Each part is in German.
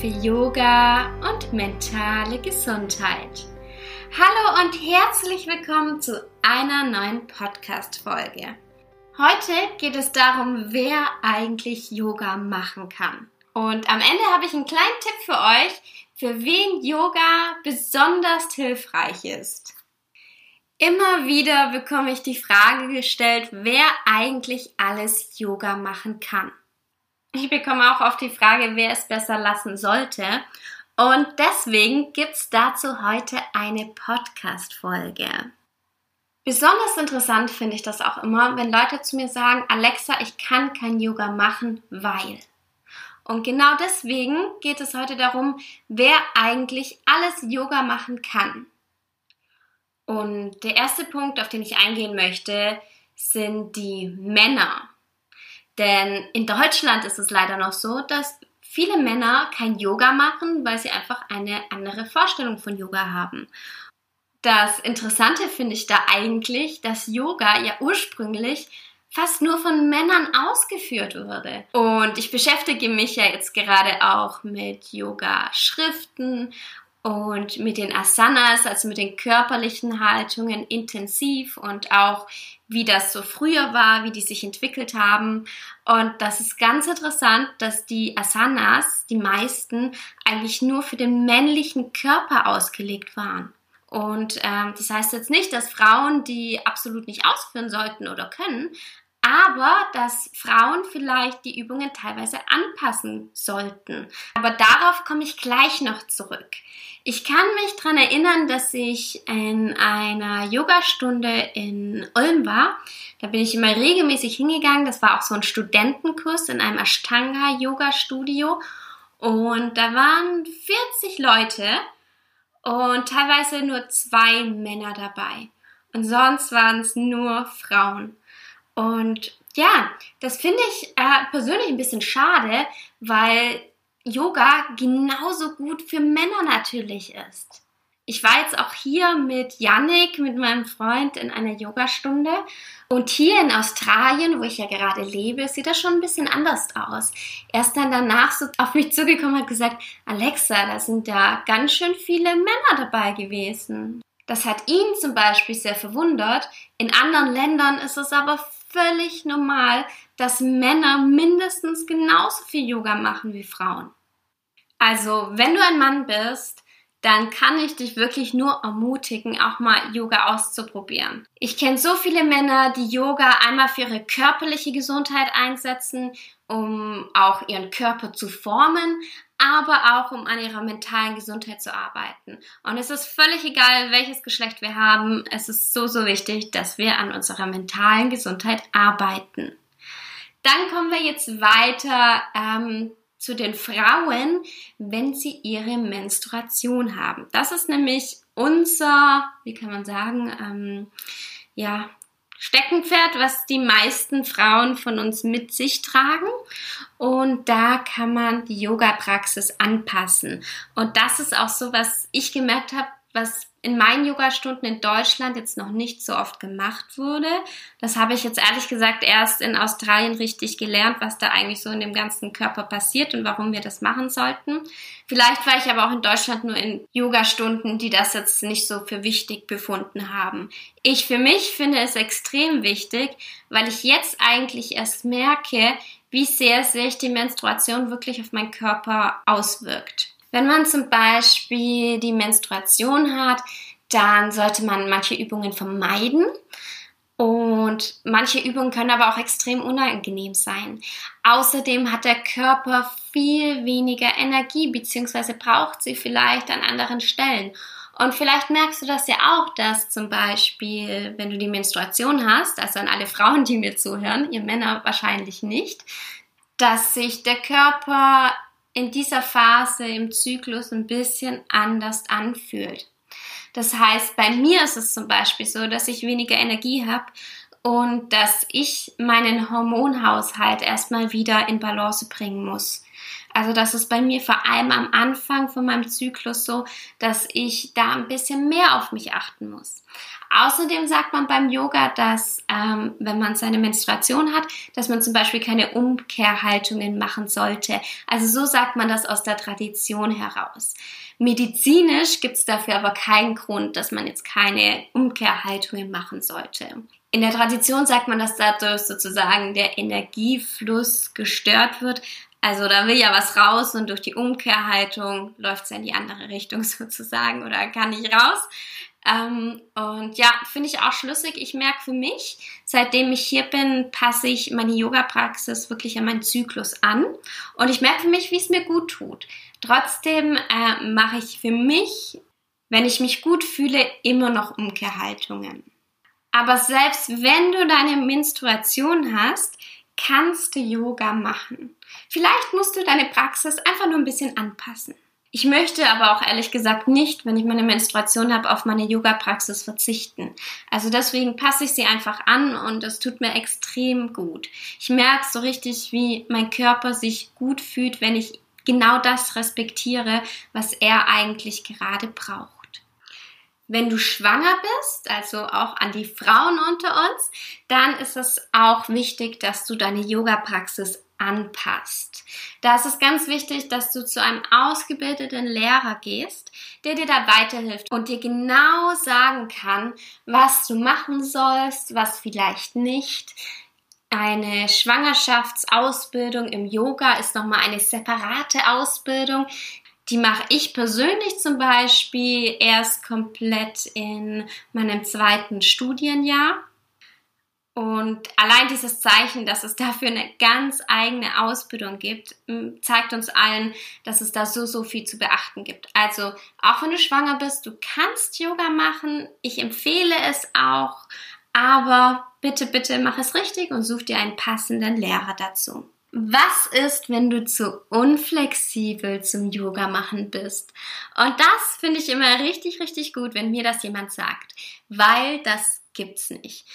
für Yoga und mentale Gesundheit. Hallo und herzlich willkommen zu einer neuen Podcast-Folge. Heute geht es darum, wer eigentlich Yoga machen kann. Und am Ende habe ich einen kleinen Tipp für euch, für wen Yoga besonders hilfreich ist. Immer wieder bekomme ich die Frage gestellt, wer eigentlich alles Yoga machen kann. Ich bekomme auch oft die Frage, wer es besser lassen sollte. Und deswegen gibt es dazu heute eine Podcast-Folge. Besonders interessant finde ich das auch immer, wenn Leute zu mir sagen, Alexa, ich kann kein Yoga machen, weil. Und genau deswegen geht es heute darum, wer eigentlich alles Yoga machen kann. Und der erste Punkt, auf den ich eingehen möchte, sind die Männer. Denn in Deutschland ist es leider noch so, dass viele Männer kein Yoga machen, weil sie einfach eine andere Vorstellung von Yoga haben. Das Interessante finde ich da eigentlich, dass Yoga ja ursprünglich fast nur von Männern ausgeführt wurde. Und ich beschäftige mich ja jetzt gerade auch mit Yoga-Schriften und mit den Asanas, also mit den körperlichen Haltungen intensiv und auch wie das so früher war, wie die sich entwickelt haben. Und das ist ganz interessant, dass die Asanas, die meisten, eigentlich nur für den männlichen Körper ausgelegt waren. Und ähm, das heißt jetzt nicht, dass Frauen die absolut nicht ausführen sollten oder können, aber dass Frauen vielleicht die Übungen teilweise anpassen sollten. Aber darauf komme ich gleich noch zurück. Ich kann mich daran erinnern, dass ich in einer Yogastunde in Ulm war. Da bin ich immer regelmäßig hingegangen. Das war auch so ein Studentenkurs in einem Ashtanga-Yoga-Studio. Und da waren 40 Leute und teilweise nur zwei Männer dabei. Und sonst waren es nur Frauen. Und ja, das finde ich äh, persönlich ein bisschen schade, weil Yoga genauso gut für Männer natürlich ist. Ich war jetzt auch hier mit Yannick, mit meinem Freund, in einer Yogastunde. Und hier in Australien, wo ich ja gerade lebe, sieht das schon ein bisschen anders aus. Er ist dann danach so auf mich zugekommen und hat gesagt, Alexa, da sind ja ganz schön viele Männer dabei gewesen. Das hat ihn zum Beispiel sehr verwundert. In anderen Ländern ist es aber völlig normal, dass Männer mindestens genauso viel Yoga machen wie Frauen. Also, wenn du ein Mann bist, dann kann ich dich wirklich nur ermutigen, auch mal Yoga auszuprobieren. Ich kenne so viele Männer, die Yoga einmal für ihre körperliche Gesundheit einsetzen, um auch ihren Körper zu formen, aber auch um an ihrer mentalen Gesundheit zu arbeiten. Und es ist völlig egal, welches Geschlecht wir haben. Es ist so, so wichtig, dass wir an unserer mentalen Gesundheit arbeiten. Dann kommen wir jetzt weiter ähm, zu den Frauen, wenn sie ihre Menstruation haben. Das ist nämlich unser, wie kann man sagen, ähm, ja, Steckenpferd, was die meisten Frauen von uns mit sich tragen. Und da kann man die Yoga-Praxis anpassen. Und das ist auch so, was ich gemerkt habe, was in meinen Yogastunden in Deutschland jetzt noch nicht so oft gemacht wurde. Das habe ich jetzt ehrlich gesagt erst in Australien richtig gelernt, was da eigentlich so in dem ganzen Körper passiert und warum wir das machen sollten. Vielleicht war ich aber auch in Deutschland nur in Yogastunden, die das jetzt nicht so für wichtig befunden haben. Ich für mich finde es extrem wichtig, weil ich jetzt eigentlich erst merke, wie sehr sich die Menstruation wirklich auf meinen Körper auswirkt. Wenn man zum Beispiel die Menstruation hat, dann sollte man manche Übungen vermeiden. Und manche Übungen können aber auch extrem unangenehm sein. Außerdem hat der Körper viel weniger Energie, beziehungsweise braucht sie vielleicht an anderen Stellen. Und vielleicht merkst du das ja auch, dass zum Beispiel, wenn du die Menstruation hast, also an alle Frauen, die mir zuhören, ihr Männer wahrscheinlich nicht, dass sich der Körper in dieser Phase im Zyklus ein bisschen anders anfühlt. Das heißt, bei mir ist es zum Beispiel so, dass ich weniger Energie habe und dass ich meinen Hormonhaushalt erstmal wieder in Balance bringen muss. Also das ist bei mir vor allem am Anfang von meinem Zyklus so, dass ich da ein bisschen mehr auf mich achten muss. Außerdem sagt man beim Yoga, dass ähm, wenn man seine Menstruation hat, dass man zum Beispiel keine Umkehrhaltungen machen sollte. Also so sagt man das aus der Tradition heraus. Medizinisch gibt es dafür aber keinen Grund, dass man jetzt keine Umkehrhaltungen machen sollte. In der Tradition sagt man, dass dadurch sozusagen der Energiefluss gestört wird. Also da will ja was raus und durch die Umkehrhaltung läuft es in die andere Richtung sozusagen oder kann nicht raus. Ähm, und ja, finde ich auch schlüssig. Ich merke für mich, seitdem ich hier bin, passe ich meine Yoga-Praxis wirklich an meinen Zyklus an. Und ich merke für mich, wie es mir gut tut. Trotzdem äh, mache ich für mich, wenn ich mich gut fühle, immer noch Umkehrhaltungen. Aber selbst wenn du deine Menstruation hast, kannst du Yoga machen. Vielleicht musst du deine Praxis einfach nur ein bisschen anpassen. Ich möchte aber auch ehrlich gesagt nicht, wenn ich meine Menstruation habe, auf meine Yoga-Praxis verzichten. Also deswegen passe ich sie einfach an und es tut mir extrem gut. Ich merke so richtig, wie mein Körper sich gut fühlt, wenn ich genau das respektiere, was er eigentlich gerade braucht. Wenn du schwanger bist, also auch an die Frauen unter uns, dann ist es auch wichtig, dass du deine Yoga-Praxis anpasst. Da ist es ganz wichtig, dass du zu einem ausgebildeten Lehrer gehst, der dir da weiterhilft und dir genau sagen kann, was du machen sollst, was vielleicht nicht. Eine Schwangerschaftsausbildung im Yoga ist nochmal eine separate Ausbildung. Die mache ich persönlich zum Beispiel erst komplett in meinem zweiten Studienjahr. Und allein dieses Zeichen, dass es dafür eine ganz eigene Ausbildung gibt, zeigt uns allen, dass es da so, so viel zu beachten gibt. Also, auch wenn du schwanger bist, du kannst Yoga machen. Ich empfehle es auch. Aber bitte, bitte mach es richtig und such dir einen passenden Lehrer dazu. Was ist, wenn du zu unflexibel zum Yoga machen bist? Und das finde ich immer richtig, richtig gut, wenn mir das jemand sagt, weil das gibt's nicht.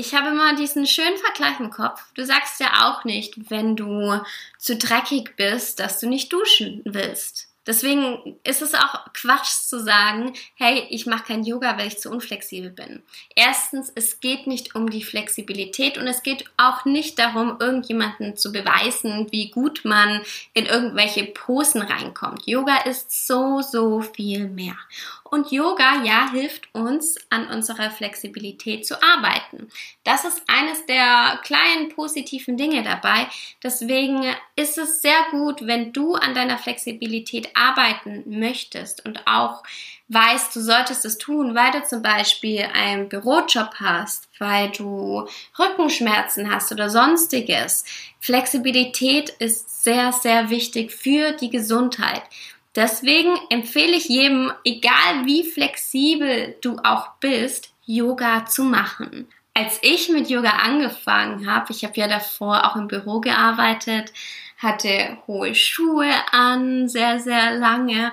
Ich habe immer diesen schönen Vergleich im Kopf. Du sagst ja auch nicht, wenn du zu dreckig bist, dass du nicht duschen willst. Deswegen ist es auch Quatsch zu sagen, hey, ich mache kein Yoga, weil ich zu unflexibel bin. Erstens, es geht nicht um die Flexibilität und es geht auch nicht darum, irgendjemanden zu beweisen, wie gut man in irgendwelche Posen reinkommt. Yoga ist so, so viel mehr. Und Yoga, ja, hilft uns, an unserer Flexibilität zu arbeiten. Das ist eines der kleinen positiven Dinge dabei. Deswegen ist es sehr gut, wenn du an deiner Flexibilität arbeiten möchtest und auch weißt, du solltest es tun, weil du zum Beispiel einen Bürojob hast, weil du Rückenschmerzen hast oder sonstiges. Flexibilität ist sehr, sehr wichtig für die Gesundheit. Deswegen empfehle ich jedem, egal wie flexibel du auch bist, Yoga zu machen. Als ich mit Yoga angefangen habe, ich habe ja davor auch im Büro gearbeitet, hatte hohe Schuhe an, sehr, sehr lange.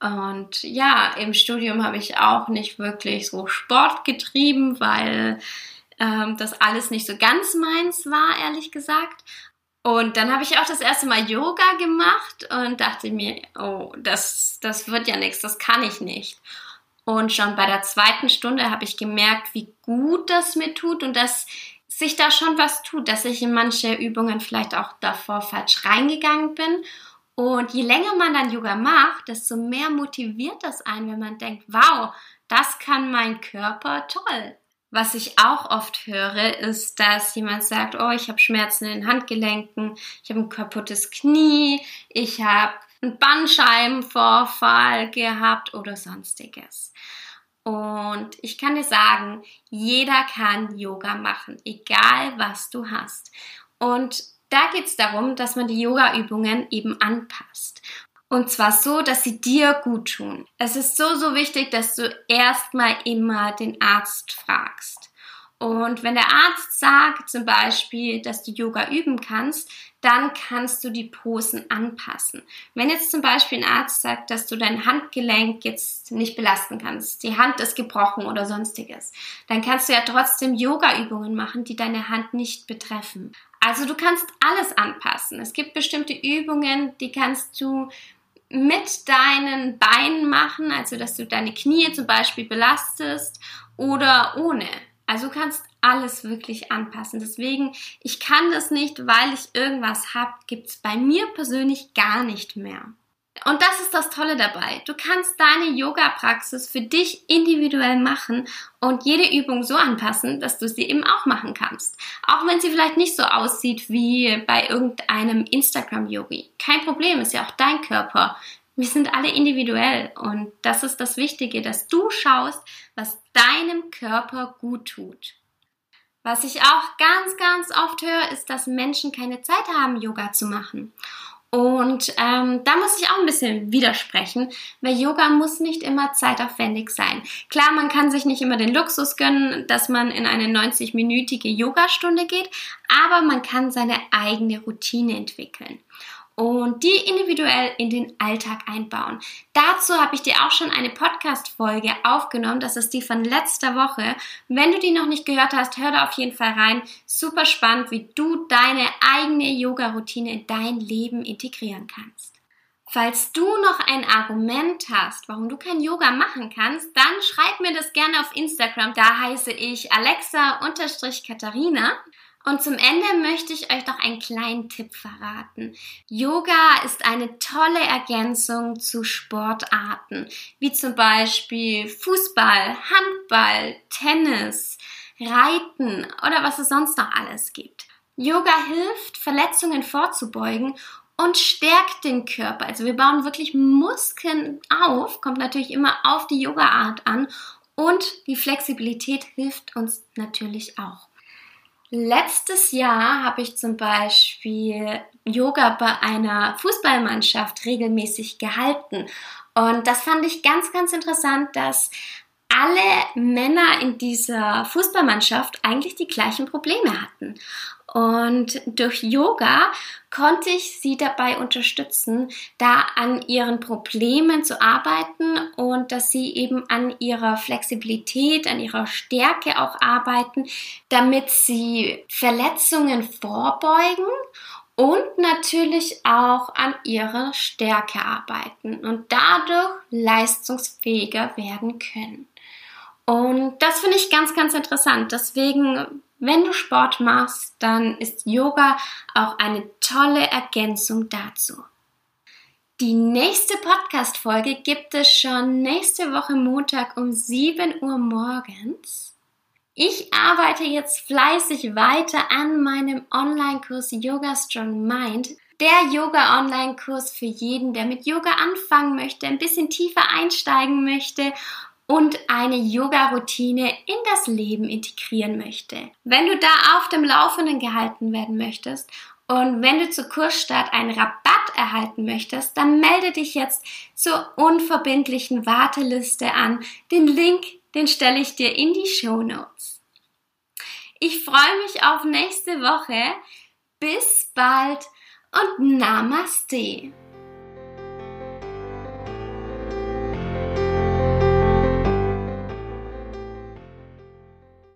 Und ja, im Studium habe ich auch nicht wirklich so Sport getrieben, weil ähm, das alles nicht so ganz meins war, ehrlich gesagt. Und dann habe ich auch das erste Mal Yoga gemacht und dachte mir, oh, das, das wird ja nichts, das kann ich nicht. Und schon bei der zweiten Stunde habe ich gemerkt, wie gut das mir tut und dass sich da schon was tut, dass ich in manche Übungen vielleicht auch davor falsch reingegangen bin. Und je länger man dann Yoga macht, desto mehr motiviert das einen, wenn man denkt, wow, das kann mein Körper toll. Was ich auch oft höre, ist, dass jemand sagt, oh, ich habe Schmerzen in den Handgelenken, ich habe ein kaputtes Knie, ich habe einen Bandscheibenvorfall gehabt oder sonstiges. Und ich kann dir sagen, jeder kann Yoga machen, egal was du hast. Und da geht es darum, dass man die Yoga-Übungen eben anpasst. Und zwar so, dass sie dir gut tun. Es ist so, so wichtig, dass du erstmal immer den Arzt fragst. Und wenn der Arzt sagt zum Beispiel, dass du Yoga üben kannst, dann kannst du die Posen anpassen. Wenn jetzt zum Beispiel ein Arzt sagt, dass du dein Handgelenk jetzt nicht belasten kannst, die Hand ist gebrochen oder sonstiges, dann kannst du ja trotzdem Yoga-Übungen machen, die deine Hand nicht betreffen. Also du kannst alles anpassen. Es gibt bestimmte Übungen, die kannst du mit deinen Beinen machen, also dass du deine Knie zum Beispiel belastest oder ohne. Also du kannst alles wirklich anpassen. Deswegen, ich kann das nicht, weil ich irgendwas habe, gibt es bei mir persönlich gar nicht mehr. Und das ist das Tolle dabei. Du kannst deine Yoga-Praxis für dich individuell machen und jede Übung so anpassen, dass du sie eben auch machen kannst. Auch wenn sie vielleicht nicht so aussieht wie bei irgendeinem Instagram-Yogi. Kein Problem, ist ja auch dein Körper. Wir sind alle individuell und das ist das Wichtige, dass du schaust, was deinem Körper gut tut. Was ich auch ganz, ganz oft höre, ist, dass Menschen keine Zeit haben, Yoga zu machen. Und ähm, da muss ich auch ein bisschen widersprechen, weil Yoga muss nicht immer zeitaufwendig sein. Klar, man kann sich nicht immer den Luxus gönnen, dass man in eine 90-minütige Yogastunde geht, aber man kann seine eigene Routine entwickeln und die individuell in den Alltag einbauen. Dazu habe ich dir auch schon eine Podcast-Folge aufgenommen. Das ist die von letzter Woche. Wenn du die noch nicht gehört hast, hör da auf jeden Fall rein. Super spannend, wie du deine eigene Yoga-Routine in dein Leben integrieren kannst. Falls du noch ein Argument hast, warum du kein Yoga machen kannst, dann schreib mir das gerne auf Instagram. Da heiße ich Alexa-Katharina. Und zum Ende möchte ich euch noch einen kleinen Tipp verraten. Yoga ist eine tolle Ergänzung zu Sportarten, wie zum Beispiel Fußball, Handball, Tennis, Reiten oder was es sonst noch alles gibt. Yoga hilft, Verletzungen vorzubeugen und stärkt den Körper. Also wir bauen wirklich Muskeln auf, kommt natürlich immer auf die Yoga-Art an und die Flexibilität hilft uns natürlich auch. Letztes Jahr habe ich zum Beispiel Yoga bei einer Fußballmannschaft regelmäßig gehalten. Und das fand ich ganz, ganz interessant, dass alle Männer in dieser Fußballmannschaft eigentlich die gleichen Probleme hatten. Und durch Yoga konnte ich sie dabei unterstützen, da an ihren Problemen zu arbeiten und dass sie eben an ihrer Flexibilität, an ihrer Stärke auch arbeiten, damit sie Verletzungen vorbeugen und natürlich auch an ihrer Stärke arbeiten und dadurch leistungsfähiger werden können. Und das finde ich ganz, ganz interessant. Deswegen wenn du Sport machst, dann ist Yoga auch eine tolle Ergänzung dazu. Die nächste Podcast-Folge gibt es schon nächste Woche Montag um 7 Uhr morgens. Ich arbeite jetzt fleißig weiter an meinem Online-Kurs Yoga Strong Mind. Der Yoga-Online-Kurs für jeden, der mit Yoga anfangen möchte, ein bisschen tiefer einsteigen möchte und eine Yoga-Routine in das Leben integrieren möchte. Wenn du da auf dem Laufenden gehalten werden möchtest und wenn du zur Kursstart einen Rabatt erhalten möchtest, dann melde dich jetzt zur unverbindlichen Warteliste an. Den Link, den stelle ich dir in die Show Notes. Ich freue mich auf nächste Woche. Bis bald und Namaste.